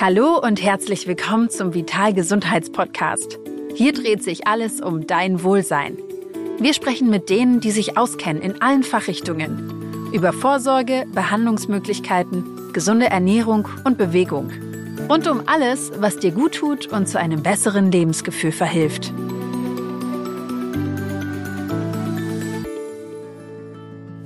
Hallo und herzlich willkommen zum Vital Gesundheitspodcast. Hier dreht sich alles um dein Wohlsein. Wir sprechen mit denen, die sich auskennen in allen Fachrichtungen. Über Vorsorge, Behandlungsmöglichkeiten, gesunde Ernährung und Bewegung. Und um alles, was dir gut tut und zu einem besseren Lebensgefühl verhilft.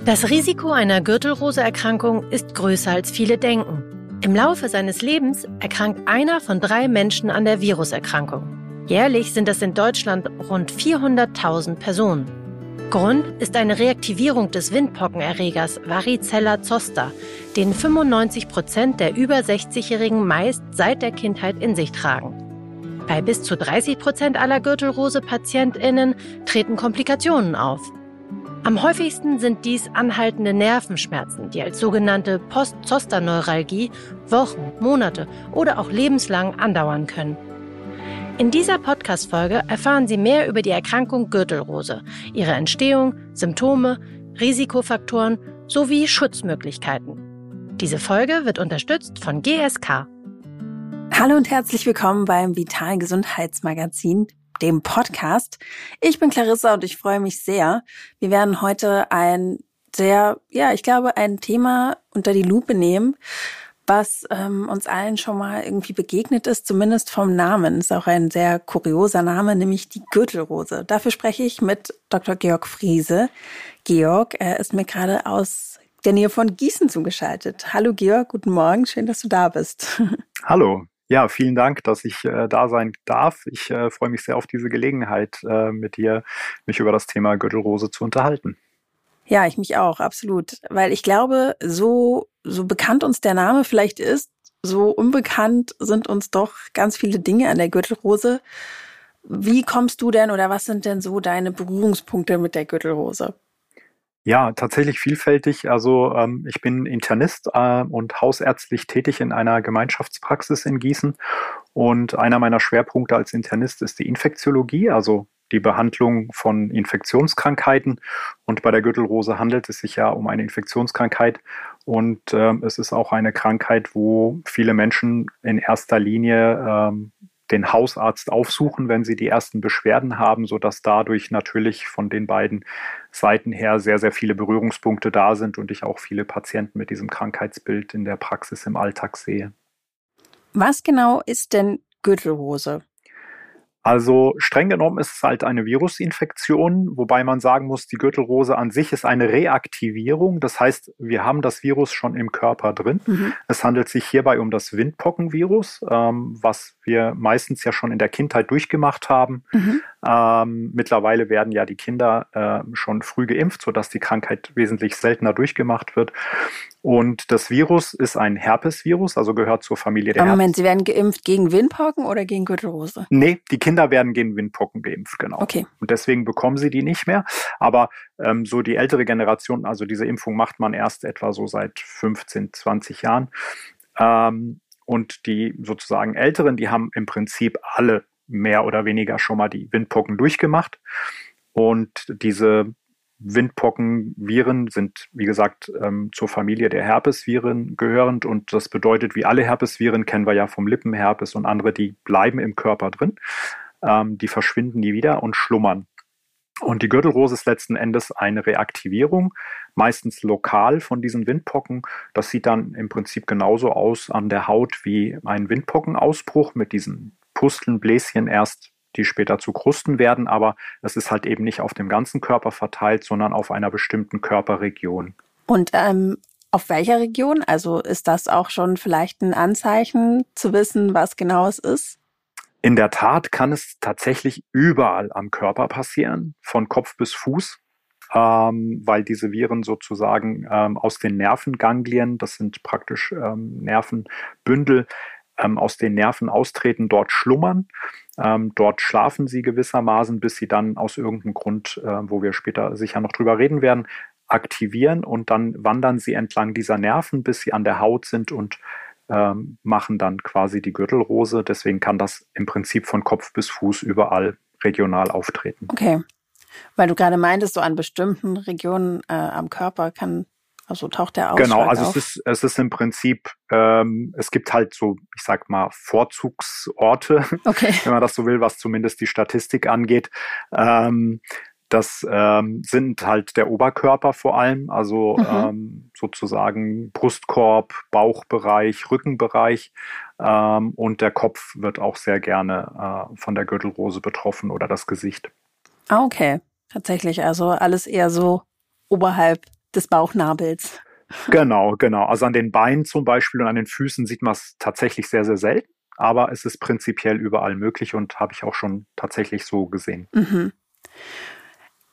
Das Risiko einer Gürtelrose-Erkrankung ist größer als viele denken. Im Laufe seines Lebens erkrankt einer von drei Menschen an der Viruserkrankung. Jährlich sind es in Deutschland rund 400.000 Personen. Grund ist eine Reaktivierung des Windpockenerregers Varicella zoster, den 95 Prozent der über 60-Jährigen meist seit der Kindheit in sich tragen. Bei bis zu 30 Prozent aller Gürtelrose-PatientInnen treten Komplikationen auf. Am häufigsten sind dies anhaltende Nervenschmerzen, die als sogenannte Post-Zoster-Neuralgie Wochen, Monate oder auch lebenslang andauern können. In dieser Podcast-Folge erfahren Sie mehr über die Erkrankung Gürtelrose, ihre Entstehung, Symptome, Risikofaktoren sowie Schutzmöglichkeiten. Diese Folge wird unterstützt von GSK. Hallo und herzlich willkommen beim Vital Gesundheitsmagazin dem Podcast. Ich bin Clarissa und ich freue mich sehr. Wir werden heute ein sehr, ja, ich glaube, ein Thema unter die Lupe nehmen, was ähm, uns allen schon mal irgendwie begegnet ist, zumindest vom Namen. Ist auch ein sehr kurioser Name, nämlich die Gürtelrose. Dafür spreche ich mit Dr. Georg Friese. Georg, er ist mir gerade aus der Nähe von Gießen zugeschaltet. Hallo Georg, guten Morgen, schön, dass du da bist. Hallo, ja, vielen Dank, dass ich äh, da sein darf. Ich äh, freue mich sehr auf diese Gelegenheit, äh, mit dir mich über das Thema Gürtelrose zu unterhalten. Ja, ich mich auch, absolut. Weil ich glaube, so, so bekannt uns der Name vielleicht ist, so unbekannt sind uns doch ganz viele Dinge an der Gürtelrose. Wie kommst du denn oder was sind denn so deine Berührungspunkte mit der Gürtelrose? Ja, tatsächlich vielfältig. Also ähm, ich bin Internist äh, und hausärztlich tätig in einer Gemeinschaftspraxis in Gießen. Und einer meiner Schwerpunkte als Internist ist die Infektiologie, also die Behandlung von Infektionskrankheiten. Und bei der Gürtelrose handelt es sich ja um eine Infektionskrankheit. Und äh, es ist auch eine Krankheit, wo viele Menschen in erster Linie ähm, den Hausarzt aufsuchen, wenn sie die ersten Beschwerden haben, sodass dadurch natürlich von den beiden Seiten her sehr, sehr viele Berührungspunkte da sind und ich auch viele Patienten mit diesem Krankheitsbild in der Praxis im Alltag sehe. Was genau ist denn Gürtelrose? Also streng genommen ist es halt eine Virusinfektion, wobei man sagen muss, die Gürtelrose an sich ist eine Reaktivierung. Das heißt, wir haben das Virus schon im Körper drin. Mhm. Es handelt sich hierbei um das Windpockenvirus, ähm, was wir meistens ja schon in der Kindheit durchgemacht haben. Mhm. Ähm, mittlerweile werden ja die Kinder äh, schon früh geimpft, sodass die Krankheit wesentlich seltener durchgemacht wird. Und das Virus ist ein Herpesvirus, also gehört zur Familie der Aber Moment, Sie werden geimpft gegen Windpocken oder gegen Gürtelrose? Nee, die Kinder werden gegen Windpocken geimpft, genau. Okay. Und deswegen bekommen sie die nicht mehr. Aber ähm, so die ältere Generation, also diese Impfung macht man erst etwa so seit 15, 20 Jahren. Ähm, und die sozusagen Älteren, die haben im Prinzip alle mehr oder weniger schon mal die Windpocken durchgemacht. Und diese Windpockenviren sind, wie gesagt, ähm, zur Familie der Herpesviren gehörend und das bedeutet, wie alle Herpesviren kennen wir ja vom Lippenherpes und andere, die bleiben im Körper drin, ähm, die verschwinden nie wieder und schlummern. Und die Gürtelrose ist letzten Endes eine Reaktivierung, meistens lokal von diesen Windpocken. Das sieht dann im Prinzip genauso aus an der Haut wie ein Windpockenausbruch mit diesen Pusteln, Bläschen erst die später zu Krusten werden, aber es ist halt eben nicht auf dem ganzen Körper verteilt, sondern auf einer bestimmten Körperregion. Und ähm, auf welcher Region? Also ist das auch schon vielleicht ein Anzeichen zu wissen, was genau es ist? In der Tat kann es tatsächlich überall am Körper passieren, von Kopf bis Fuß, ähm, weil diese Viren sozusagen ähm, aus den Nervenganglien, das sind praktisch ähm, Nervenbündel, ähm, aus den Nerven austreten, dort schlummern. Ähm, dort schlafen sie gewissermaßen, bis sie dann aus irgendeinem Grund, äh, wo wir später sicher noch drüber reden werden, aktivieren und dann wandern sie entlang dieser Nerven, bis sie an der Haut sind und ähm, machen dann quasi die Gürtelrose. Deswegen kann das im Prinzip von Kopf bis Fuß überall regional auftreten. Okay. Weil du gerade meintest, so an bestimmten Regionen äh, am Körper kann Also taucht der auf? Genau, also auf? es ist, es ist im Prinzip, ähm, es gibt halt so, ich sag mal, Vorzugsorte, okay. wenn man das so will, was zumindest die Statistik angeht. Ähm, das ähm, sind halt der Oberkörper vor allem, also mhm. ähm, sozusagen Brustkorb, Bauchbereich, Rückenbereich ähm, und der Kopf wird auch sehr gerne äh, von der Gürtelrose betroffen oder das Gesicht. Ah, okay. Tatsächlich, also alles eher so oberhalb des Bauchnabels. Genau, genau. Also an den Beinen zum Beispiel und an den Füßen sieht man es tatsächlich sehr, sehr selten, aber es ist prinzipiell überall möglich und habe ich auch schon tatsächlich so gesehen. Mhm.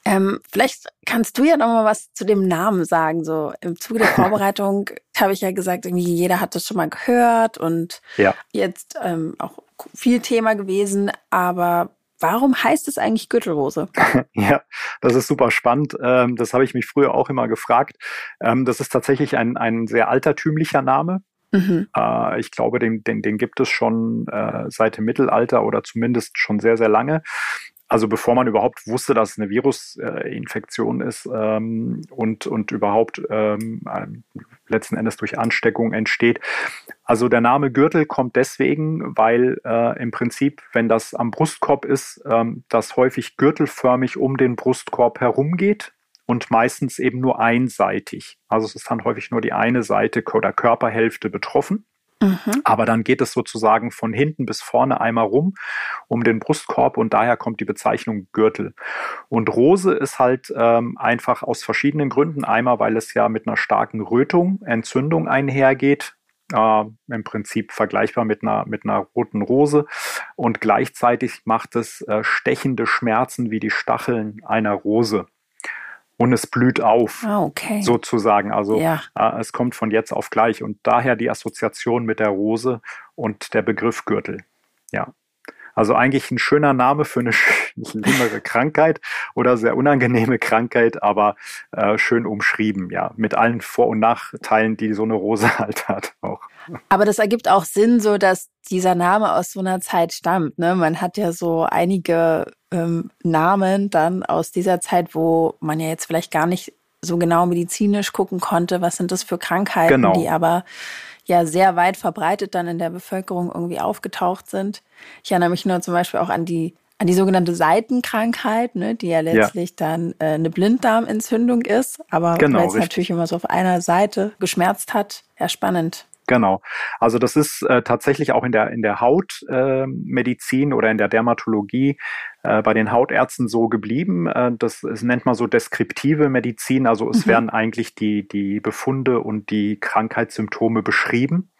Ähm, vielleicht kannst du ja noch mal was zu dem Namen sagen. So im Zuge der Vorbereitung habe ich ja gesagt, irgendwie jeder hat das schon mal gehört und ja. jetzt ähm, auch viel Thema gewesen. Aber warum heißt es eigentlich Gürtelrose? ja, das ist super spannend. Ähm, das habe ich mich früher auch immer gefragt. Ähm, das ist tatsächlich ein, ein sehr altertümlicher Name. Mhm. Äh, ich glaube, den, den, den gibt es schon äh, seit dem Mittelalter oder zumindest schon sehr, sehr lange also bevor man überhaupt wusste, dass es eine Virusinfektion ist ähm, und, und überhaupt ähm, letzten Endes durch Ansteckung entsteht. Also der Name Gürtel kommt deswegen, weil äh, im Prinzip, wenn das am Brustkorb ist, ähm, das häufig gürtelförmig um den Brustkorb herumgeht und meistens eben nur einseitig. Also es ist dann häufig nur die eine Seite oder Körperhälfte betroffen. Mhm. Aber dann geht es sozusagen von hinten bis vorne einmal rum um den Brustkorb und daher kommt die Bezeichnung Gürtel. Und Rose ist halt ähm, einfach aus verschiedenen Gründen. Einmal, weil es ja mit einer starken Rötung, Entzündung einhergeht. Äh, Im Prinzip vergleichbar mit einer, mit einer roten Rose. Und gleichzeitig macht es äh, stechende Schmerzen wie die Stacheln einer Rose und es blüht auf, ah, okay. sozusagen. Also ja. äh, es kommt von jetzt auf gleich und daher die Assoziation mit der Rose und der Begriff Gürtel. Ja. Also eigentlich ein schöner Name für eine schlimmere Krankheit oder sehr unangenehme Krankheit, aber äh, schön umschrieben, ja, mit allen Vor- und Nachteilen, die so eine Rose halt hat auch. Aber das ergibt auch Sinn, so dass dieser Name aus so einer Zeit stammt. Ne? Man hat ja so einige ähm, Namen dann aus dieser Zeit, wo man ja jetzt vielleicht gar nicht so genau medizinisch gucken konnte, was sind das für Krankheiten, genau. die aber ja sehr weit verbreitet dann in der Bevölkerung irgendwie aufgetaucht sind. Ich erinnere mich nur zum Beispiel auch an die an die sogenannte Seitenkrankheit, ne, die ja letztlich ja. dann äh, eine Blinddarmentzündung ist, aber genau, weil es natürlich immer so auf einer Seite geschmerzt hat. Ja, spannend. Genau. Also das ist äh, tatsächlich auch in der in der Hautmedizin äh, oder in der Dermatologie äh, bei den Hautärzten so geblieben. Äh, das, das nennt man so deskriptive Medizin. Also es mhm. werden eigentlich die die Befunde und die Krankheitssymptome beschrieben.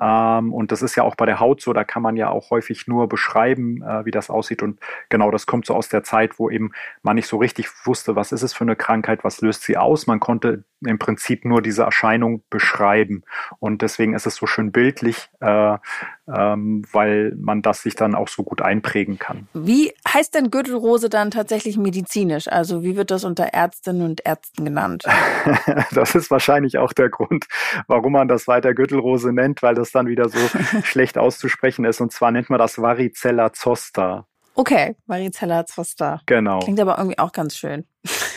Ähm, und das ist ja auch bei der Haut so, da kann man ja auch häufig nur beschreiben, äh, wie das aussieht. Und genau, das kommt so aus der Zeit, wo eben man nicht so richtig wusste, was ist es für eine Krankheit, was löst sie aus. Man konnte im Prinzip nur diese Erscheinung beschreiben. Und deswegen ist es so schön bildlich, äh, weil man das sich dann auch so gut einprägen kann. Wie heißt denn Gürtelrose dann tatsächlich medizinisch? Also wie wird das unter Ärztinnen und Ärzten genannt? das ist wahrscheinlich auch der Grund, warum man das weiter Gürtelrose nennt, weil das dann wieder so schlecht auszusprechen ist. Und zwar nennt man das Varicella zoster. Okay, Varicella zoster. Genau. Klingt aber irgendwie auch ganz schön,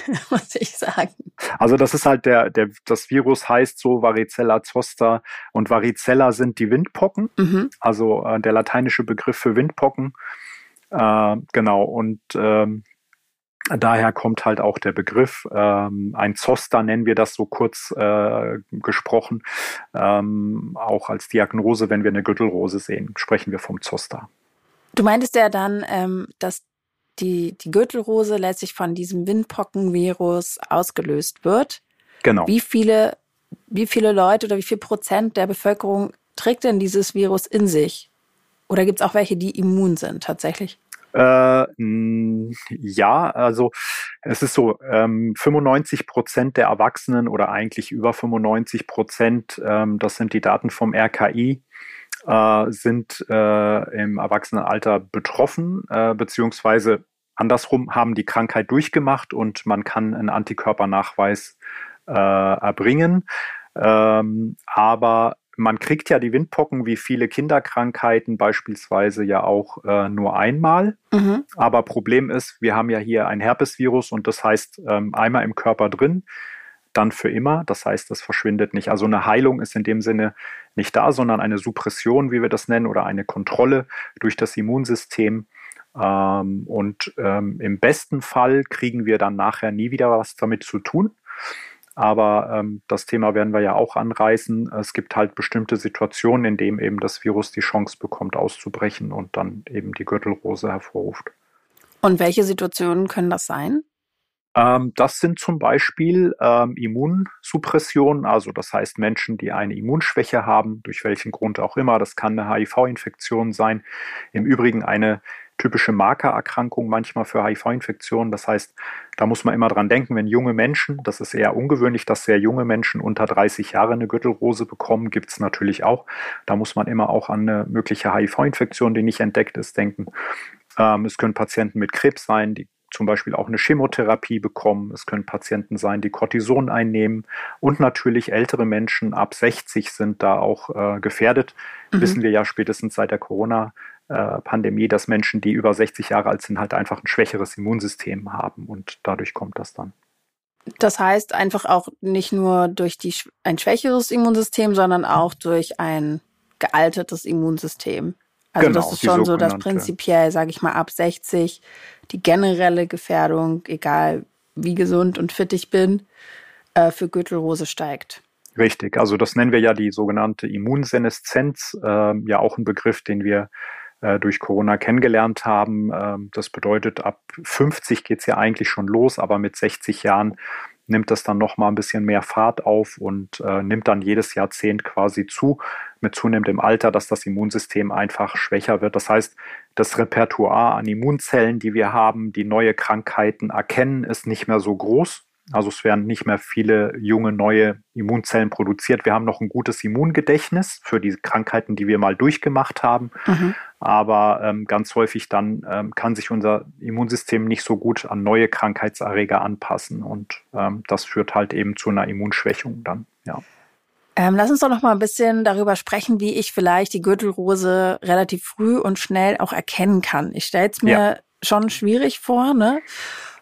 muss ich sagen. Also das ist halt der, der, das Virus heißt so Varicella zoster und Varicella sind die Windpocken, mhm. also äh, der lateinische Begriff für Windpocken. Äh, genau, und ähm, daher kommt halt auch der Begriff. Ähm, ein Zoster nennen wir das so kurz äh, gesprochen. Ähm, auch als Diagnose, wenn wir eine Gürtelrose sehen, sprechen wir vom Zoster. Du meintest ja dann, ähm, dass die, die Gürtelrose letztlich von diesem Windpockenvirus ausgelöst wird. Genau. Wie viele, wie viele Leute oder wie viel Prozent der Bevölkerung trägt denn dieses Virus in sich? Oder gibt es auch welche, die immun sind tatsächlich? Äh, ja, also es ist so, ähm, 95 Prozent der Erwachsenen oder eigentlich über 95 Prozent, ähm, das sind die Daten vom RKI, äh, sind äh, im Erwachsenenalter betroffen, äh, beziehungsweise andersrum haben die Krankheit durchgemacht und man kann einen Antikörpernachweis äh, erbringen. Ähm, aber man kriegt ja die Windpocken wie viele Kinderkrankheiten beispielsweise ja auch äh, nur einmal. Mhm. Aber Problem ist, wir haben ja hier ein Herpesvirus und das heißt ähm, einmal im Körper drin dann für immer. Das heißt, das verschwindet nicht. Also eine Heilung ist in dem Sinne nicht da, sondern eine Suppression, wie wir das nennen, oder eine Kontrolle durch das Immunsystem. Ähm, und ähm, im besten Fall kriegen wir dann nachher nie wieder was damit zu tun. Aber ähm, das Thema werden wir ja auch anreißen. Es gibt halt bestimmte Situationen, in denen eben das Virus die Chance bekommt, auszubrechen und dann eben die Gürtelrose hervorruft. Und welche Situationen können das sein? Ähm, das sind zum Beispiel ähm, Immunsuppressionen, also das heißt Menschen, die eine Immunschwäche haben, durch welchen Grund auch immer. Das kann eine HIV-Infektion sein. Im Übrigen eine typische Markererkrankung manchmal für HIV-Infektionen. Das heißt, da muss man immer dran denken, wenn junge Menschen, das ist eher ungewöhnlich, dass sehr junge Menschen unter 30 Jahre eine Gürtelrose bekommen, gibt es natürlich auch. Da muss man immer auch an eine mögliche HIV-Infektion, die nicht entdeckt ist, denken. Ähm, es können Patienten mit Krebs sein, die zum Beispiel auch eine Chemotherapie bekommen. Es können Patienten sein, die Cortison einnehmen. Und natürlich ältere Menschen ab 60 sind da auch äh, gefährdet. Mhm. Wissen wir ja spätestens seit der Corona. Pandemie, dass Menschen, die über 60 Jahre alt sind, halt einfach ein schwächeres Immunsystem haben und dadurch kommt das dann. Das heißt einfach auch nicht nur durch die, ein schwächeres Immunsystem, sondern auch durch ein gealtertes Immunsystem. Also genau, das ist schon so, dass prinzipiell, sage ich mal, ab 60 die generelle Gefährdung, egal wie gesund und fit ich bin, äh, für Gürtelrose steigt. Richtig, also das nennen wir ja die sogenannte Immunseneszenz, äh, ja auch ein Begriff, den wir äh, durch Corona kennengelernt haben. Ähm, das bedeutet, ab 50 geht es ja eigentlich schon los, aber mit 60 Jahren nimmt das dann noch mal ein bisschen mehr Fahrt auf und äh, nimmt dann jedes Jahrzehnt quasi zu mit zunehmendem Alter, dass das Immunsystem einfach schwächer wird. Das heißt, das Repertoire an Immunzellen, die wir haben, die neue Krankheiten erkennen, ist nicht mehr so groß. Also es werden nicht mehr viele junge neue Immunzellen produziert. Wir haben noch ein gutes Immungedächtnis für die Krankheiten, die wir mal durchgemacht haben. Mhm. Aber ähm, ganz häufig dann ähm, kann sich unser Immunsystem nicht so gut an neue Krankheitserreger anpassen. Und ähm, das führt halt eben zu einer Immunschwächung dann, ja. Ähm, lass uns doch noch mal ein bisschen darüber sprechen, wie ich vielleicht die Gürtelrose relativ früh und schnell auch erkennen kann. Ich stelle es mir ja. schon schwierig vor, ne?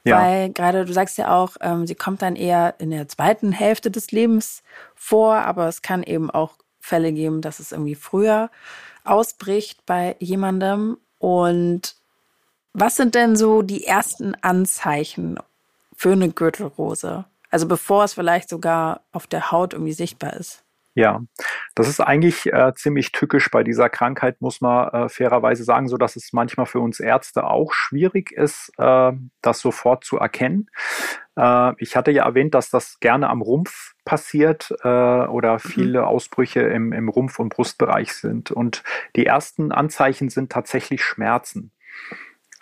Ja. Weil gerade du sagst ja auch, ähm, sie kommt dann eher in der zweiten Hälfte des Lebens vor, aber es kann eben auch Fälle geben, dass es irgendwie früher ausbricht bei jemandem. Und was sind denn so die ersten Anzeichen für eine Gürtelrose? Also bevor es vielleicht sogar auf der Haut irgendwie sichtbar ist. Ja, das ist eigentlich äh, ziemlich tückisch bei dieser Krankheit, muss man äh, fairerweise sagen, so dass es manchmal für uns Ärzte auch schwierig ist, äh, das sofort zu erkennen. Äh, ich hatte ja erwähnt, dass das gerne am Rumpf passiert äh, oder mhm. viele mhm. Ausbrüche im, im Rumpf- und Brustbereich sind. Und die ersten Anzeichen sind tatsächlich Schmerzen.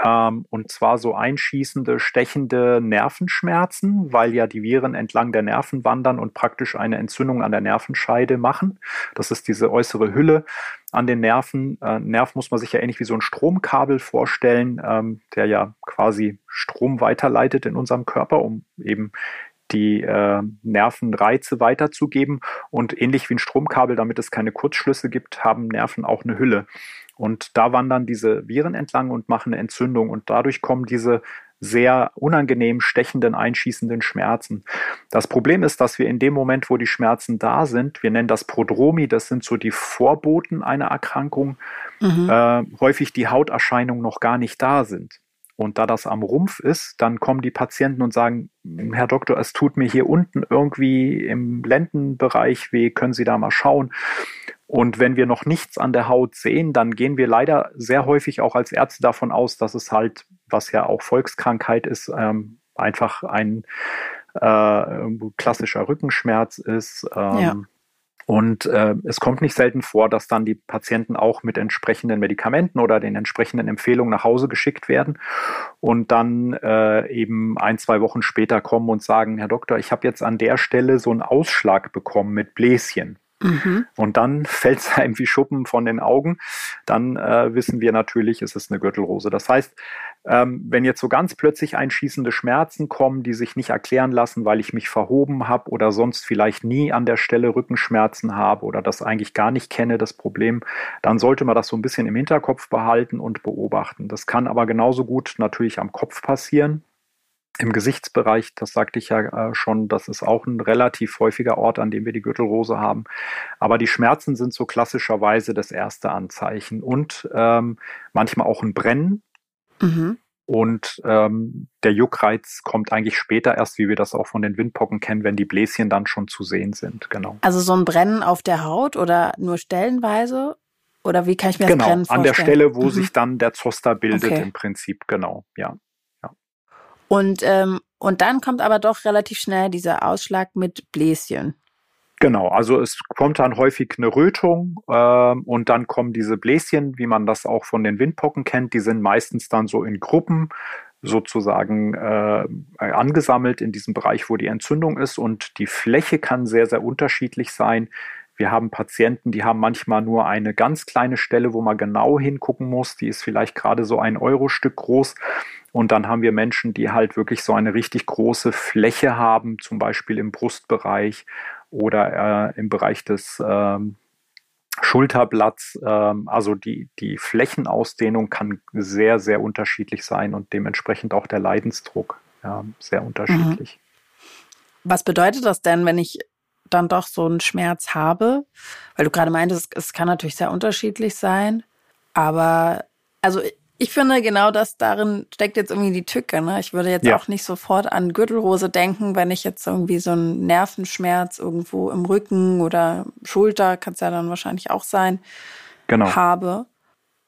Ähm, und zwar so einschießende, stechende Nervenschmerzen, weil ja die Viren entlang der Nerven wandern und praktisch eine Entzündung an der Nervenscheide machen. Das ist diese äußere Hülle an den Nerven. Äh, Nerv muss man sich ja ähnlich wie so ein Stromkabel vorstellen, ähm, der ja quasi Strom weiterleitet in unserem Körper, um eben die äh, Nervenreize weiterzugeben. Und ähnlich wie ein Stromkabel, damit es keine Kurzschlüsse gibt, haben Nerven auch eine Hülle. Und da wandern diese Viren entlang und machen eine Entzündung. Und dadurch kommen diese sehr unangenehm stechenden, einschießenden Schmerzen. Das Problem ist, dass wir in dem Moment, wo die Schmerzen da sind, wir nennen das Prodromi, das sind so die Vorboten einer Erkrankung, mhm. äh, häufig die Hauterscheinungen noch gar nicht da sind. Und da das am Rumpf ist, dann kommen die Patienten und sagen, Herr Doktor, es tut mir hier unten irgendwie im Lendenbereich weh, können Sie da mal schauen? Und wenn wir noch nichts an der Haut sehen, dann gehen wir leider sehr häufig auch als Ärzte davon aus, dass es halt, was ja auch Volkskrankheit ist, ähm, einfach ein äh, klassischer Rückenschmerz ist. Ähm, ja. Und äh, es kommt nicht selten vor, dass dann die Patienten auch mit entsprechenden Medikamenten oder den entsprechenden Empfehlungen nach Hause geschickt werden und dann äh, eben ein, zwei Wochen später kommen und sagen, Herr Doktor, ich habe jetzt an der Stelle so einen Ausschlag bekommen mit Bläschen. Mhm. Und dann fällt es einem wie Schuppen von den Augen. Dann äh, wissen wir natürlich, es ist eine Gürtelrose. Das heißt, ähm, wenn jetzt so ganz plötzlich einschießende Schmerzen kommen, die sich nicht erklären lassen, weil ich mich verhoben habe oder sonst vielleicht nie an der Stelle Rückenschmerzen habe oder das eigentlich gar nicht kenne, das Problem, dann sollte man das so ein bisschen im Hinterkopf behalten und beobachten. Das kann aber genauso gut natürlich am Kopf passieren. Im Gesichtsbereich, das sagte ich ja äh, schon, das ist auch ein relativ häufiger Ort, an dem wir die Gürtelrose haben. Aber die Schmerzen sind so klassischerweise das erste Anzeichen und ähm, manchmal auch ein Brennen. Mhm. Und ähm, der Juckreiz kommt eigentlich später erst, wie wir das auch von den Windpocken kennen, wenn die Bläschen dann schon zu sehen sind. Genau. Also so ein Brennen auf der Haut oder nur stellenweise? Oder wie kann ich mir das genau, Brennen vorstellen? An der Stelle, wo mhm. sich dann der Zoster bildet, okay. im Prinzip, genau, ja. Und, ähm, und dann kommt aber doch relativ schnell dieser Ausschlag mit Bläschen. Genau, also es kommt dann häufig eine Rötung äh, und dann kommen diese Bläschen, wie man das auch von den Windpocken kennt, die sind meistens dann so in Gruppen sozusagen äh, angesammelt in diesem Bereich, wo die Entzündung ist und die Fläche kann sehr, sehr unterschiedlich sein. Wir haben Patienten, die haben manchmal nur eine ganz kleine Stelle, wo man genau hingucken muss. Die ist vielleicht gerade so ein Euro-Stück groß. Und dann haben wir Menschen, die halt wirklich so eine richtig große Fläche haben, zum Beispiel im Brustbereich oder äh, im Bereich des ähm, Schulterblatts. Ähm, also die, die Flächenausdehnung kann sehr, sehr unterschiedlich sein und dementsprechend auch der Leidensdruck ja, sehr unterschiedlich. Mhm. Was bedeutet das denn, wenn ich dann doch so einen Schmerz habe? Weil du gerade meintest, es kann natürlich sehr unterschiedlich sein. Aber also ich finde, genau das darin steckt jetzt irgendwie die Tücke. Ne? Ich würde jetzt ja. auch nicht sofort an Gürtelrose denken, wenn ich jetzt irgendwie so einen Nervenschmerz irgendwo im Rücken oder Schulter, kann es ja dann wahrscheinlich auch sein, genau. habe.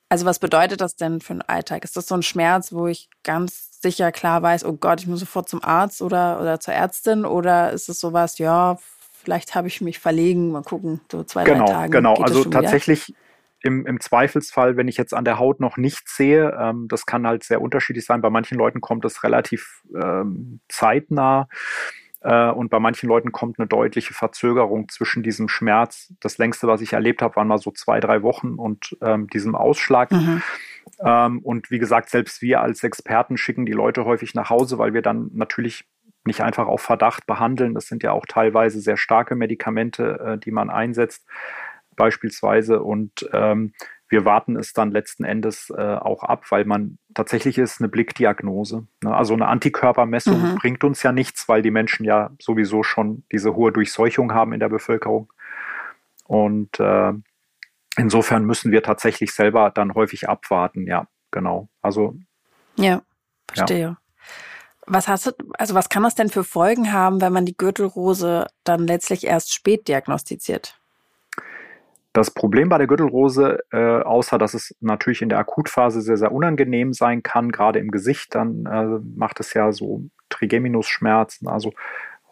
Also was bedeutet das denn für den Alltag? Ist das so ein Schmerz, wo ich ganz sicher klar weiß, oh Gott, ich muss sofort zum Arzt oder, oder zur Ärztin? Oder ist es sowas, ja, vielleicht habe ich mich verlegen, mal gucken, so zwei, genau, drei Tage. Genau, also tatsächlich im, im Zweifelsfall, wenn ich jetzt an der Haut noch nichts sehe, ähm, das kann halt sehr unterschiedlich sein. Bei manchen Leuten kommt es relativ ähm, zeitnah äh, und bei manchen Leuten kommt eine deutliche Verzögerung zwischen diesem Schmerz. Das längste, was ich erlebt habe, waren mal so zwei, drei Wochen und ähm, diesem Ausschlag. Mhm. Ähm, und wie gesagt, selbst wir als Experten schicken die Leute häufig nach Hause, weil wir dann natürlich nicht einfach auf Verdacht behandeln. Das sind ja auch teilweise sehr starke Medikamente, äh, die man einsetzt beispielsweise. Und ähm, wir warten es dann letzten Endes äh, auch ab, weil man tatsächlich ist eine Blickdiagnose. Ne? Also eine Antikörpermessung mhm. bringt uns ja nichts, weil die Menschen ja sowieso schon diese hohe Durchseuchung haben in der Bevölkerung. Und äh, insofern müssen wir tatsächlich selber dann häufig abwarten. Ja, genau. Also ja, verstehe. Ja. Was hast du, also was kann das denn für Folgen haben, wenn man die Gürtelrose dann letztlich erst spät diagnostiziert? Das Problem bei der Gürtelrose, äh, außer dass es natürlich in der Akutphase sehr, sehr unangenehm sein kann, gerade im Gesicht, dann äh, macht es ja so Trigeminusschmerzen, also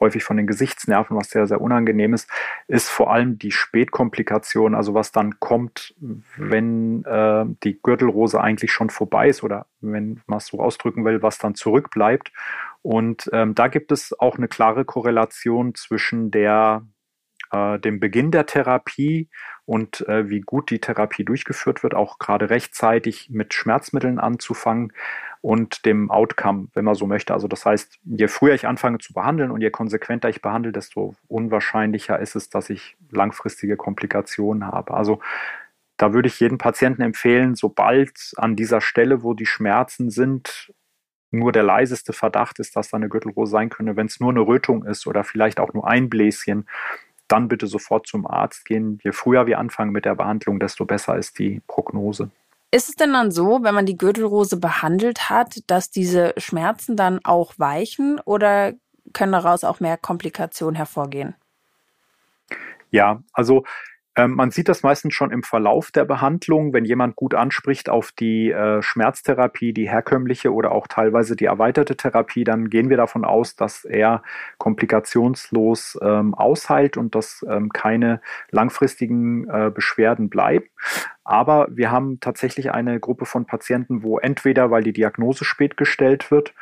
häufig von den Gesichtsnerven, was sehr, sehr unangenehm ist, ist vor allem die Spätkomplikation, also was dann kommt, wenn äh, die Gürtelrose eigentlich schon vorbei ist oder wenn man es so ausdrücken will, was dann zurückbleibt. Und ähm, da gibt es auch eine klare Korrelation zwischen der äh, dem Beginn der Therapie und äh, wie gut die Therapie durchgeführt wird, auch gerade rechtzeitig mit Schmerzmitteln anzufangen und dem Outcome, wenn man so möchte. Also das heißt, je früher ich anfange zu behandeln und je konsequenter ich behandle, desto unwahrscheinlicher ist es, dass ich langfristige Komplikationen habe. Also da würde ich jedem Patienten empfehlen, sobald an dieser Stelle, wo die Schmerzen sind, nur der leiseste Verdacht ist, dass da eine Gürtelrose sein könnte, wenn es nur eine Rötung ist oder vielleicht auch nur ein Bläschen, dann bitte sofort zum Arzt gehen. Je früher wir anfangen mit der Behandlung, desto besser ist die Prognose. Ist es denn dann so, wenn man die Gürtelrose behandelt hat, dass diese Schmerzen dann auch weichen oder können daraus auch mehr Komplikationen hervorgehen? Ja, also man sieht das meistens schon im Verlauf der Behandlung, wenn jemand gut anspricht auf die äh, Schmerztherapie, die herkömmliche oder auch teilweise die erweiterte Therapie, dann gehen wir davon aus, dass er komplikationslos ähm, ausheilt und dass ähm, keine langfristigen äh, Beschwerden bleiben. Aber wir haben tatsächlich eine Gruppe von Patienten, wo entweder, weil die Diagnose spät gestellt wird,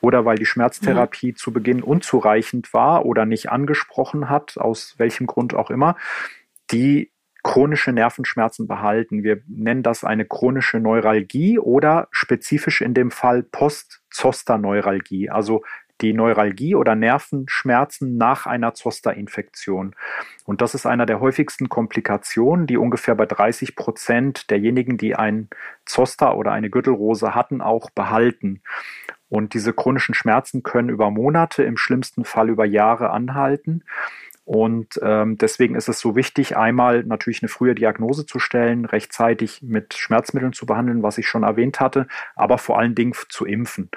oder weil die Schmerztherapie mhm. zu Beginn unzureichend war oder nicht angesprochen hat, aus welchem Grund auch immer, die chronische Nervenschmerzen behalten. Wir nennen das eine chronische Neuralgie oder spezifisch in dem Fall Post-Zoster-Neuralgie, also die Neuralgie oder Nervenschmerzen nach einer Zoster-Infektion. Und das ist einer der häufigsten Komplikationen, die ungefähr bei 30 Prozent derjenigen, die ein Zoster oder eine Gürtelrose hatten, auch behalten. Und diese chronischen Schmerzen können über Monate, im schlimmsten Fall über Jahre anhalten. Und ähm, deswegen ist es so wichtig, einmal natürlich eine frühe Diagnose zu stellen, rechtzeitig mit Schmerzmitteln zu behandeln, was ich schon erwähnt hatte, aber vor allen Dingen zu impfen.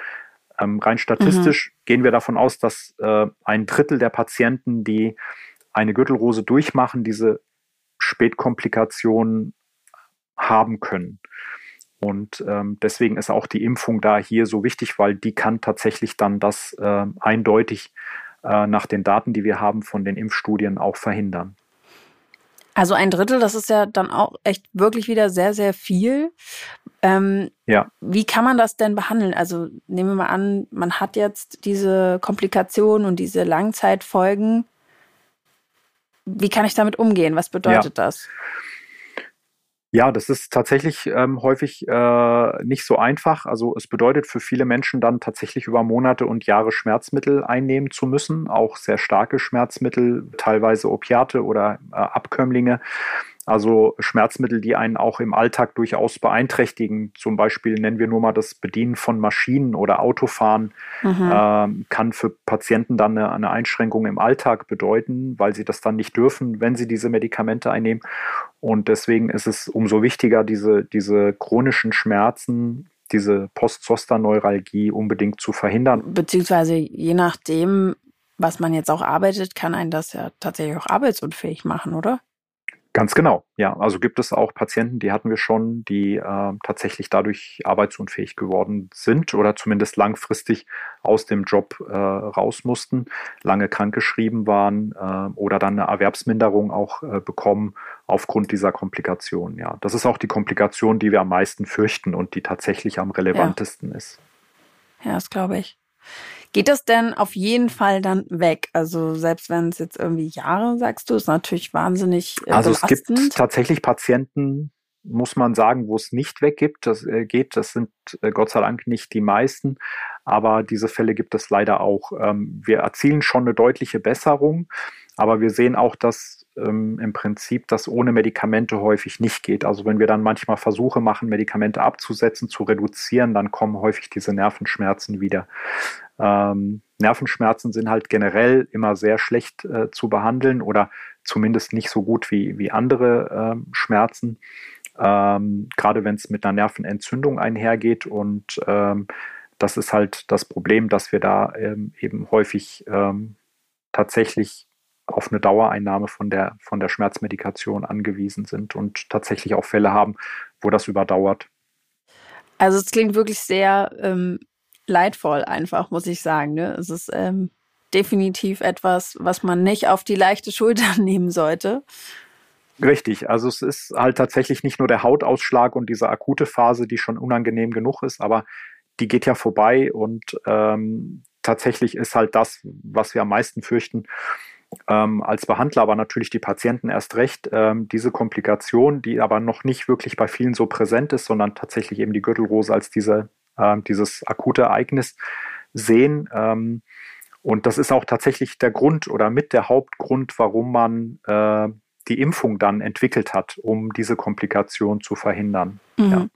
Ähm, rein statistisch mhm. gehen wir davon aus, dass äh, ein Drittel der Patienten, die eine Gürtelrose durchmachen, diese Spätkomplikationen haben können. Und ähm, deswegen ist auch die Impfung da hier so wichtig, weil die kann tatsächlich dann das äh, eindeutig äh, nach den Daten, die wir haben von den Impfstudien, auch verhindern. Also ein Drittel, das ist ja dann auch echt wirklich wieder sehr, sehr viel. Ähm, ja. Wie kann man das denn behandeln? Also nehmen wir mal an, man hat jetzt diese Komplikationen und diese Langzeitfolgen. Wie kann ich damit umgehen? Was bedeutet ja. das? Ja, das ist tatsächlich ähm, häufig äh, nicht so einfach. Also es bedeutet für viele Menschen dann tatsächlich über Monate und Jahre Schmerzmittel einnehmen zu müssen, auch sehr starke Schmerzmittel, teilweise Opiate oder äh, Abkömmlinge. Also Schmerzmittel, die einen auch im Alltag durchaus beeinträchtigen. Zum Beispiel nennen wir nur mal das Bedienen von Maschinen oder Autofahren, mhm. äh, kann für Patienten dann eine, eine, Einschränkung im Alltag bedeuten, weil sie das dann nicht dürfen, wenn sie diese Medikamente einnehmen. Und deswegen ist es umso wichtiger, diese, diese chronischen Schmerzen, diese Postzoster-Neuralgie unbedingt zu verhindern. Beziehungsweise je nachdem, was man jetzt auch arbeitet, kann einen das ja tatsächlich auch arbeitsunfähig machen, oder? Ganz genau, ja. Also gibt es auch Patienten, die hatten wir schon, die äh, tatsächlich dadurch arbeitsunfähig geworden sind oder zumindest langfristig aus dem Job äh, raus mussten, lange krankgeschrieben waren äh, oder dann eine Erwerbsminderung auch äh, bekommen aufgrund dieser Komplikation. Ja, das ist auch die Komplikation, die wir am meisten fürchten und die tatsächlich am relevantesten ja. ist. Ja, das glaube ich. Geht das denn auf jeden Fall dann weg? Also selbst wenn es jetzt irgendwie Jahre, sagst du, ist natürlich wahnsinnig äh, Also belastend. es gibt tatsächlich Patienten, muss man sagen, wo es nicht weggibt. Das äh, geht. Das sind äh, Gott sei Dank nicht die meisten, aber diese Fälle gibt es leider auch. Ähm, wir erzielen schon eine deutliche Besserung, aber wir sehen auch, dass ähm, im Prinzip das ohne Medikamente häufig nicht geht. Also wenn wir dann manchmal Versuche machen, Medikamente abzusetzen, zu reduzieren, dann kommen häufig diese Nervenschmerzen wieder. Ähm, Nervenschmerzen sind halt generell immer sehr schlecht äh, zu behandeln oder zumindest nicht so gut wie, wie andere äh, Schmerzen. Ähm, gerade wenn es mit einer Nervenentzündung einhergeht. Und ähm, das ist halt das Problem, dass wir da ähm, eben häufig ähm, tatsächlich auf eine Dauereinnahme von der, von der Schmerzmedikation angewiesen sind und tatsächlich auch Fälle haben, wo das überdauert. Also es klingt wirklich sehr ähm, leidvoll einfach, muss ich sagen. Ne? Es ist ähm, definitiv etwas, was man nicht auf die leichte Schulter nehmen sollte. Richtig, also es ist halt tatsächlich nicht nur der Hautausschlag und diese akute Phase, die schon unangenehm genug ist, aber die geht ja vorbei und ähm, tatsächlich ist halt das, was wir am meisten fürchten, ähm, als Behandler, aber natürlich die Patienten erst recht, ähm, diese Komplikation, die aber noch nicht wirklich bei vielen so präsent ist, sondern tatsächlich eben die Gürtelrose als diese äh, dieses akute Ereignis sehen. Ähm, und das ist auch tatsächlich der Grund oder mit der Hauptgrund, warum man äh, die Impfung dann entwickelt hat, um diese Komplikation zu verhindern. Mhm. Ja.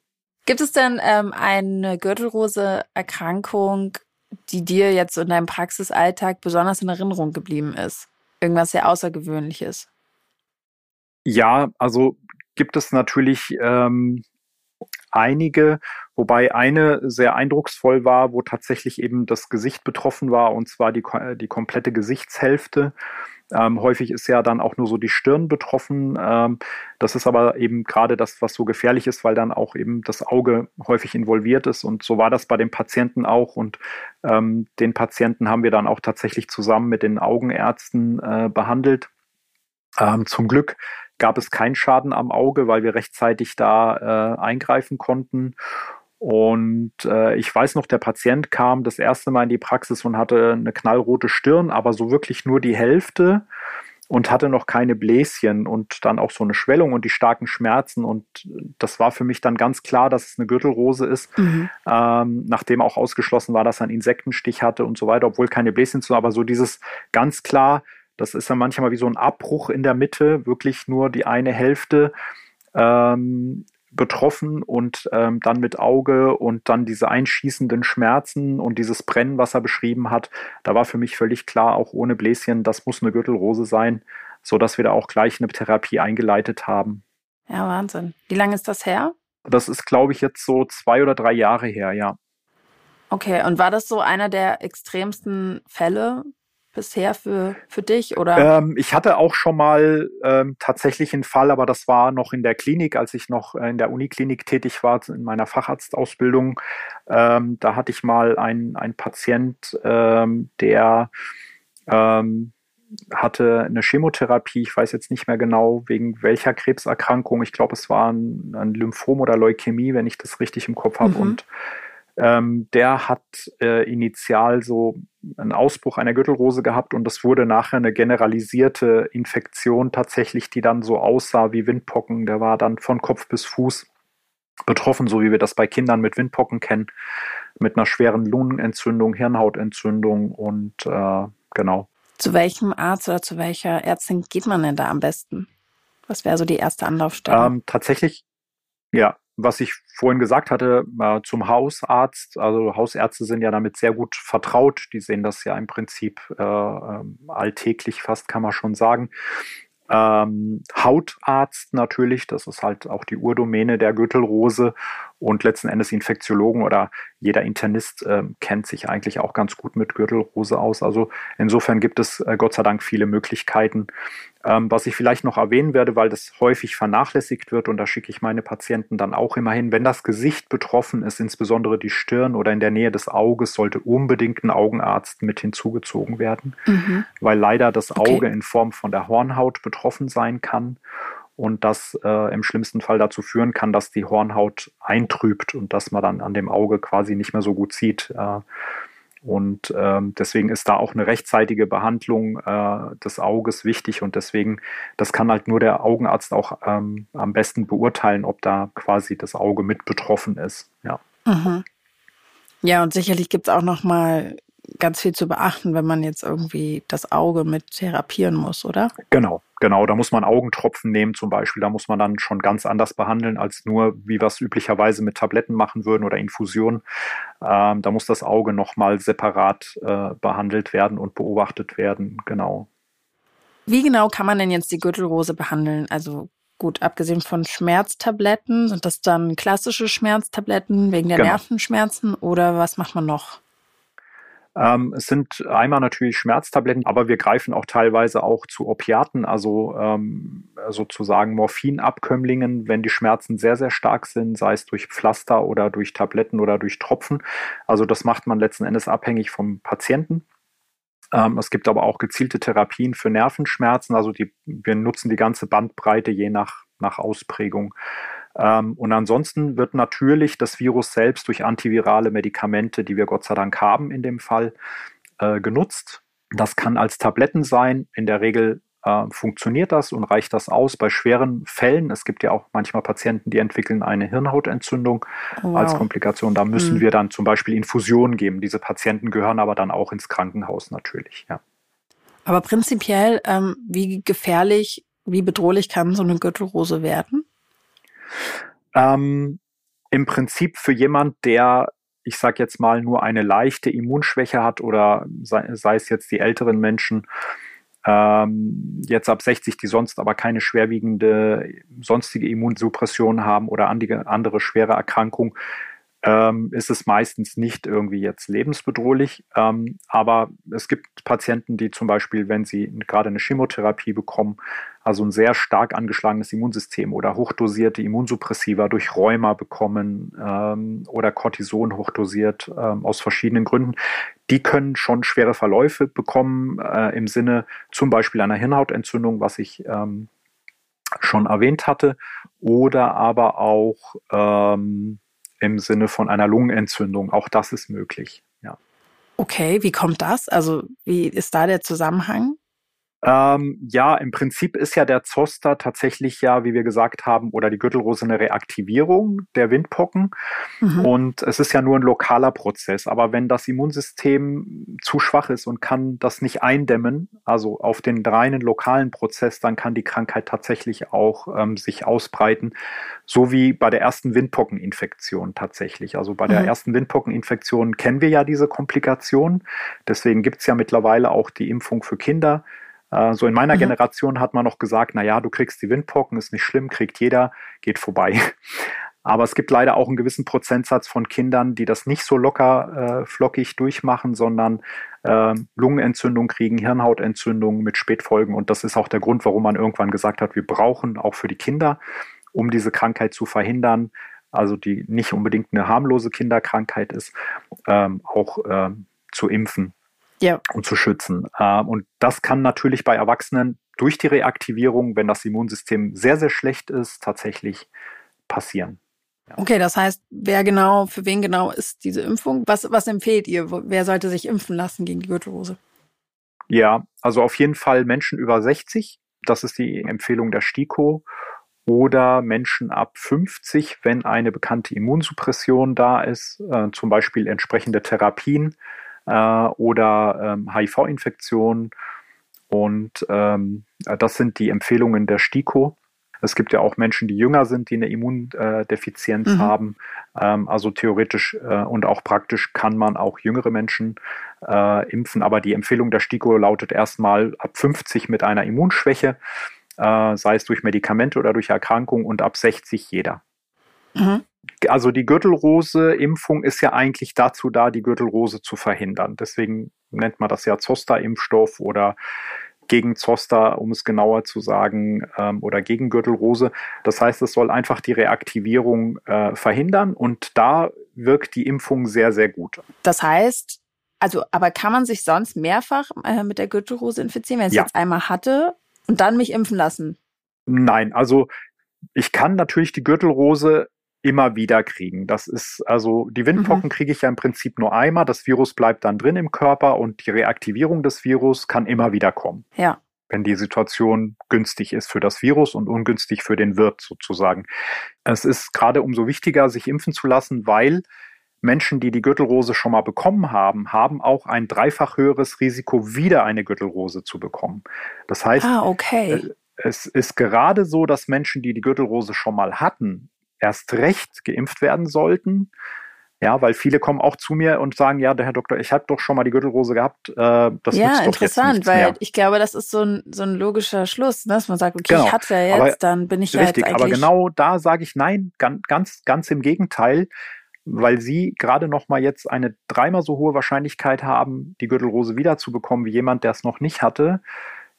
Gibt es denn ähm, eine Gürtelrose-Erkrankung, die dir jetzt in deinem Praxisalltag besonders in Erinnerung geblieben ist? Irgendwas sehr Außergewöhnliches? Ja, also gibt es natürlich ähm, einige, wobei eine sehr eindrucksvoll war, wo tatsächlich eben das Gesicht betroffen war, und zwar die, die komplette Gesichtshälfte. Ähm, häufig ist ja dann auch nur so die Stirn betroffen. Ähm, das ist aber eben gerade das, was so gefährlich ist, weil dann auch eben das Auge häufig involviert ist. Und so war das bei den Patienten auch. Und ähm, den Patienten haben wir dann auch tatsächlich zusammen mit den Augenärzten äh, behandelt. Ähm, zum Glück gab es keinen Schaden am Auge, weil wir rechtzeitig da äh, eingreifen konnten. Und äh, ich weiß noch, der Patient kam das erste Mal in die Praxis und hatte eine knallrote Stirn, aber so wirklich nur die Hälfte und hatte noch keine Bläschen und dann auch so eine Schwellung und die starken Schmerzen. Und das war für mich dann ganz klar, dass es eine Gürtelrose ist, mhm. ähm, nachdem auch ausgeschlossen war, dass er einen Insektenstich hatte und so weiter, obwohl keine Bläschen zu, aber so dieses ganz klar, das ist dann manchmal wie so ein Abbruch in der Mitte, wirklich nur die eine Hälfte. Ähm, betroffen und ähm, dann mit Auge und dann diese einschießenden Schmerzen und dieses Brennen, was er beschrieben hat, da war für mich völlig klar, auch ohne Bläschen, das muss eine Gürtelrose sein, so dass wir da auch gleich eine Therapie eingeleitet haben. Ja, Wahnsinn. Wie lange ist das her? Das ist, glaube ich, jetzt so zwei oder drei Jahre her, ja. Okay, und war das so einer der extremsten Fälle bisher für, für dich? Oder? Ähm, ich hatte auch schon mal ähm, tatsächlich einen Fall, aber das war noch in der Klinik, als ich noch in der Uniklinik tätig war, in meiner Facharztausbildung. Ähm, da hatte ich mal einen, einen Patient, ähm, der ähm, hatte eine Chemotherapie, ich weiß jetzt nicht mehr genau, wegen welcher Krebserkrankung. Ich glaube, es war ein, ein, Lymphom oder Leukämie, wenn ich das richtig im Kopf habe. Mhm. Und ähm, der hat äh, initial so einen Ausbruch einer Gürtelrose gehabt und das wurde nachher eine generalisierte Infektion tatsächlich, die dann so aussah wie Windpocken. Der war dann von Kopf bis Fuß betroffen, so wie wir das bei Kindern mit Windpocken kennen, mit einer schweren Lungenentzündung, Hirnhautentzündung und äh, genau. Zu welchem Arzt oder zu welcher Ärztin geht man denn da am besten? Was wäre so die erste Anlaufstelle? Ähm, tatsächlich, ja, was ich vorhin gesagt hatte, äh, zum Hausarzt. Also Hausärzte sind ja damit sehr gut vertraut. Die sehen das ja im Prinzip äh, ähm, alltäglich fast, kann man schon sagen. Ähm, Hautarzt natürlich, das ist halt auch die Urdomäne der Gürtelrose und letzten Endes Infektiologen oder jeder Internist äh, kennt sich eigentlich auch ganz gut mit Gürtelrose aus. Also insofern gibt es äh, Gott sei Dank viele Möglichkeiten. Ähm, was ich vielleicht noch erwähnen werde, weil das häufig vernachlässigt wird und da schicke ich meine Patienten dann auch immer hin, wenn das Gesicht betroffen ist, insbesondere die Stirn oder in der Nähe des Auges, sollte unbedingt ein Augenarzt mit hinzugezogen werden, mhm. weil leider das Auge okay. in Form von der Hornhaut betroffen sein kann und das äh, im schlimmsten Fall dazu führen kann, dass die Hornhaut eintrübt und dass man dann an dem Auge quasi nicht mehr so gut sieht. Äh, und ähm, deswegen ist da auch eine rechtzeitige Behandlung äh, des Auges wichtig und deswegen, das kann halt nur der Augenarzt auch ähm, am besten beurteilen, ob da quasi das Auge mit betroffen ist. Ja. Mhm. Ja, und sicherlich gibt es auch noch mal ganz viel zu beachten, wenn man jetzt irgendwie das Auge mit therapieren muss, oder? Genau, genau. Da muss man Augentropfen nehmen zum Beispiel. Da muss man dann schon ganz anders behandeln, als nur, wie wir es üblicherweise mit Tabletten machen würden oder Infusionen. Ähm, da muss das Auge nochmal separat äh, behandelt werden und beobachtet werden. Genau. Wie genau kann man denn jetzt die Gürtelrose behandeln? Also gut, abgesehen von Schmerztabletten, sind das dann klassische Schmerztabletten wegen der genau. Nervenschmerzen oder was macht man noch? Ähm, es sind einmal natürlich Schmerztabletten, aber wir greifen auch teilweise auch zu Opiaten, also ähm, sozusagen Morphinabkömmlingen, wenn die Schmerzen sehr, sehr stark sind, sei es durch Pflaster oder durch Tabletten oder durch Tropfen. Also das macht man letzten Endes abhängig vom Patienten. Ähm, es gibt aber auch gezielte Therapien für Nervenschmerzen. Also die, wir nutzen die ganze Bandbreite je nach, nach Ausprägung. Ähm, und ansonsten wird natürlich das Virus selbst durch antivirale Medikamente, die wir Gott sei Dank haben in dem Fall, äh, genutzt. Das kann als Tabletten sein. In der Regel äh, funktioniert das und reicht das aus bei schweren Fällen. Es gibt ja auch manchmal Patienten, die entwickeln eine Hirnhautentzündung oh, wow. als Komplikation. Da müssen mhm. wir dann zum Beispiel Infusionen geben. Diese Patienten gehören aber dann auch ins Krankenhaus natürlich. Ja. Aber prinzipiell, ähm, wie gefährlich, wie bedrohlich kann so eine Gürtelrose werden? Ähm, Im Prinzip für jemand, der, ich sage jetzt mal, nur eine leichte Immunschwäche hat oder sei, sei es jetzt die älteren Menschen, ähm, jetzt ab 60, die sonst aber keine schwerwiegende sonstige Immunsuppression haben oder andere schwere Erkrankungen, ähm, ist es meistens nicht irgendwie jetzt lebensbedrohlich. Ähm, aber es gibt Patienten, die zum Beispiel, wenn sie gerade eine Chemotherapie bekommen, also ein sehr stark angeschlagenes Immunsystem oder hochdosierte Immunsuppressiva durch Rheuma bekommen ähm, oder Cortison hochdosiert ähm, aus verschiedenen Gründen, die können schon schwere Verläufe bekommen äh, im Sinne zum Beispiel einer Hirnhautentzündung, was ich ähm, schon erwähnt hatte, oder aber auch ähm, im Sinne von einer Lungenentzündung. Auch das ist möglich, ja. Okay, wie kommt das? Also wie ist da der Zusammenhang? Ähm, ja, im Prinzip ist ja der Zoster tatsächlich ja, wie wir gesagt haben, oder die Gürtelrose eine Reaktivierung der Windpocken. Mhm. Und es ist ja nur ein lokaler Prozess. Aber wenn das Immunsystem zu schwach ist und kann das nicht eindämmen, also auf den reinen lokalen Prozess, dann kann die Krankheit tatsächlich auch ähm, sich ausbreiten. So wie bei der ersten Windpockeninfektion tatsächlich. Also bei der mhm. ersten Windpockeninfektion kennen wir ja diese Komplikation. Deswegen gibt es ja mittlerweile auch die Impfung für Kinder. Äh, so in meiner mhm. Generation hat man noch gesagt, na ja, du kriegst die Windpocken, ist nicht schlimm, kriegt jeder, geht vorbei. Aber es gibt leider auch einen gewissen Prozentsatz von Kindern, die das nicht so locker äh, flockig durchmachen, sondern äh, Lungenentzündung kriegen, Hirnhautentzündung mit Spätfolgen. Und das ist auch der Grund, warum man irgendwann gesagt hat, wir brauchen auch für die Kinder, um diese Krankheit zu verhindern, also die nicht unbedingt eine harmlose Kinderkrankheit ist, ähm, auch äh, zu impfen ja. und zu schützen. Ähm, und das kann natürlich bei Erwachsenen durch die Reaktivierung, wenn das Immunsystem sehr, sehr schlecht ist, tatsächlich passieren. Ja. Okay, das heißt, wer genau, für wen genau ist diese Impfung? Was, was empfehlt ihr? Wer sollte sich impfen lassen gegen die Gürtelrose? Ja, also auf jeden Fall Menschen über 60. Das ist die Empfehlung der STIKO. Oder Menschen ab 50, wenn eine bekannte Immunsuppression da ist, äh, zum Beispiel entsprechende Therapien äh, oder ähm, HIV-Infektionen. Und ähm, das sind die Empfehlungen der STIKO. Es gibt ja auch Menschen, die jünger sind, die eine Immundefizienz mhm. haben. Ähm, also theoretisch äh, und auch praktisch kann man auch jüngere Menschen äh, impfen. Aber die Empfehlung der STIKO lautet erstmal ab 50 mit einer Immunschwäche, äh, sei es durch Medikamente oder durch Erkrankung und ab 60 jeder. Mhm also die Gürtelrose-Impfung ist ja eigentlich dazu da, die Gürtelrose zu verhindern. Deswegen nennt man das ja Zoster-Impfstoff oder gegen Zoster, um es genauer zu sagen, ähm, oder gegen Gürtelrose. Das heißt, es soll einfach die Reaktivierung äh, verhindern und da wirkt die Impfung sehr, sehr gut. Das heißt, also, aber kann man sich sonst mehrfach äh, mit der Gürtelrose infizieren, wenn ich es ja. jetzt einmal hatte und dann mich impfen lassen? Nein, also ich kann natürlich die Gürtelrose immer wieder kriegen. Das ist also, die Windpocken mhm. kriege ich ja im Prinzip nur einmal. Das Virus bleibt dann drin im Körper und die Reaktivierung des Virus kann immer wieder kommen. Ja. Wenn die Situation günstig ist für das Virus und ungünstig für den Wirt sozusagen. Es ist gerade umso wichtiger, sich impfen zu lassen, weil Menschen, die die Gürtelrose schon mal bekommen haben, haben auch ein dreifach höheres Risiko, wieder eine Gürtelrose zu bekommen. Das heißt, ah, okay. Äh, es ist gerade so, dass Menschen, die die Gürtelrose schon mal hatten, erst recht geimpft werden sollten. Ja, weil viele kommen auch zu mir und sagen, ja, der Herr Doktor, ich habe doch schon mal die Gürtelrose gehabt. Äh, das ja, interessant, weil ich glaube, das ist so ein, so ein logischer Schluss, ne? dass man sagt, okay, genau. ich hatte ja jetzt, aber, dann bin ich richtig, ja jetzt eigentlich... Aber genau da sage ich nein, ganz, ganz, ganz im Gegenteil, weil Sie gerade noch mal jetzt eine dreimal so hohe Wahrscheinlichkeit haben, die Gürtelrose wiederzubekommen, wie jemand, der es noch nicht hatte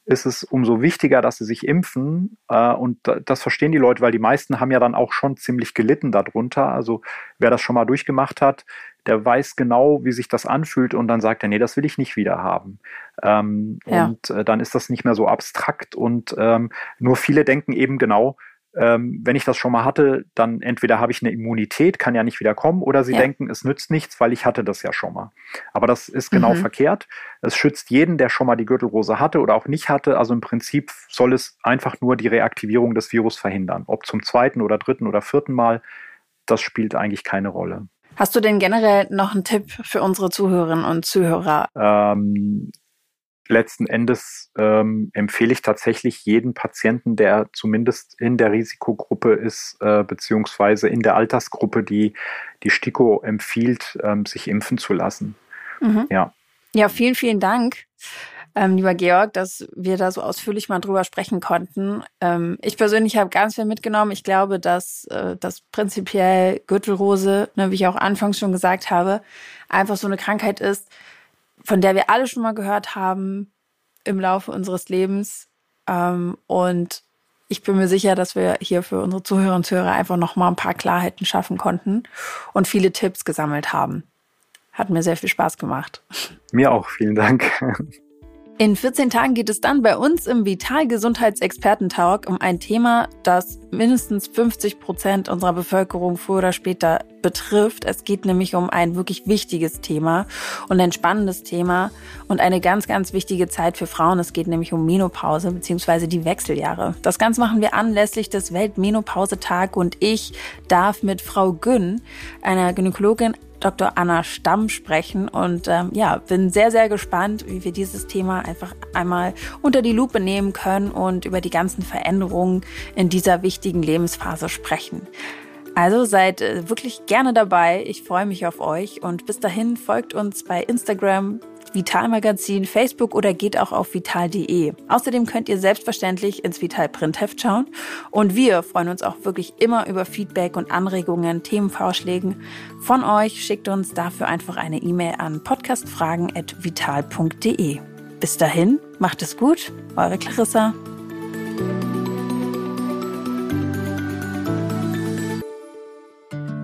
ist es umso wichtiger, dass sie sich impfen. Äh, und das verstehen die Leute, weil die meisten haben ja dann auch schon ziemlich gelitten darunter. Also wer das schon mal durchgemacht hat, der weiß genau, wie sich das anfühlt und dann sagt er, nee, das will ich nicht wieder haben. Ähm, ja. Und äh, dann ist das nicht mehr so abstrakt und ähm, nur viele denken eben genau, ähm, wenn ich das schon mal hatte, dann entweder habe ich eine Immunität, kann ja nicht wieder kommen, oder sie ja. denken, es nützt nichts, weil ich hatte das ja schon mal. Aber das ist genau mhm. verkehrt. Es schützt jeden, der schon mal die Gürtelrose hatte oder auch nicht hatte. Also im Prinzip soll es einfach nur die Reaktivierung des Virus verhindern. Ob zum zweiten oder dritten oder vierten Mal, das spielt eigentlich keine Rolle. Hast du denn generell noch einen Tipp für unsere Zuhörerinnen und Zuhörer? Ähm, letzten Endes ähm, empfehle ich tatsächlich jeden Patienten, der zumindest in der Risikogruppe ist, äh, beziehungsweise in der Altersgruppe, die die STIKO empfiehlt, ähm, sich impfen zu lassen. Mhm. Ja. Ja, vielen, vielen Dank, ähm, lieber Georg, dass wir da so ausführlich mal drüber sprechen konnten. Ähm, ich persönlich habe ganz viel mitgenommen. Ich glaube, dass äh, das prinzipiell Gürtelrose, ne, wie ich auch anfangs schon gesagt habe, einfach so eine Krankheit ist, von der wir alle schon mal gehört haben im Laufe unseres Lebens. Ähm, und ich bin mir sicher, dass wir hier für unsere Zuhörer und Zuhörer einfach noch mal ein paar Klarheiten schaffen konnten und viele Tipps gesammelt haben. Hat mir sehr viel Spaß gemacht. Mir auch, vielen Dank. In 14 Tagen geht es dann bei uns im Vital Gesundheitsexperten-Talk um ein Thema, das mindestens 50 Prozent unserer Bevölkerung früher oder später betrifft. Es geht nämlich um ein wirklich wichtiges Thema und ein spannendes Thema und eine ganz, ganz wichtige Zeit für Frauen. Es geht nämlich um Menopause bzw. die Wechseljahre. Das Ganze machen wir anlässlich des Weltmenopausetag und ich darf mit Frau Günn, einer Gynäkologin, Dr. Anna Stamm sprechen und ähm, ja, bin sehr, sehr gespannt, wie wir dieses Thema einfach einmal unter die Lupe nehmen können und über die ganzen Veränderungen in dieser wichtigen Lebensphase sprechen. Also seid äh, wirklich gerne dabei. Ich freue mich auf euch und bis dahin folgt uns bei Instagram, Vitalmagazin, Facebook oder geht auch auf vital.de. Außerdem könnt ihr selbstverständlich ins Vital Printheft schauen und wir freuen uns auch wirklich immer über Feedback und Anregungen, Themenvorschlägen von euch. Schickt uns dafür einfach eine E-Mail an podcastfragen@vital.de. Bis dahin, macht es gut, eure Clarissa.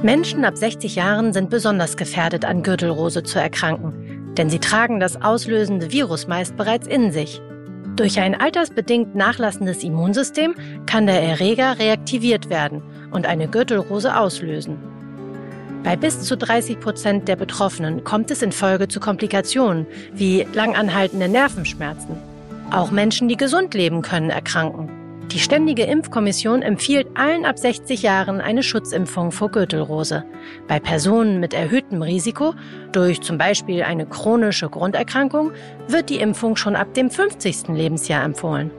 Menschen ab 60 Jahren sind besonders gefährdet, an Gürtelrose zu erkranken denn sie tragen das auslösende Virus meist bereits in sich. Durch ein altersbedingt nachlassendes Immunsystem kann der Erreger reaktiviert werden und eine Gürtelrose auslösen. Bei bis zu 30 Prozent der Betroffenen kommt es in Folge zu Komplikationen wie langanhaltende Nervenschmerzen. Auch Menschen, die gesund leben, können erkranken. Die Ständige Impfkommission empfiehlt allen ab 60 Jahren eine Schutzimpfung vor Gürtelrose. Bei Personen mit erhöhtem Risiko, durch zum Beispiel eine chronische Grunderkrankung, wird die Impfung schon ab dem 50. Lebensjahr empfohlen.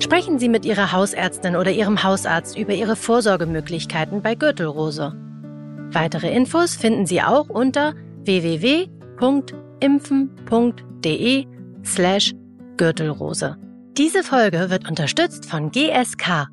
Sprechen Sie mit Ihrer Hausärztin oder Ihrem Hausarzt über Ihre Vorsorgemöglichkeiten bei Gürtelrose. Weitere Infos finden Sie auch unter www.impfen.de slash Gürtelrose. Diese Folge wird unterstützt von GSK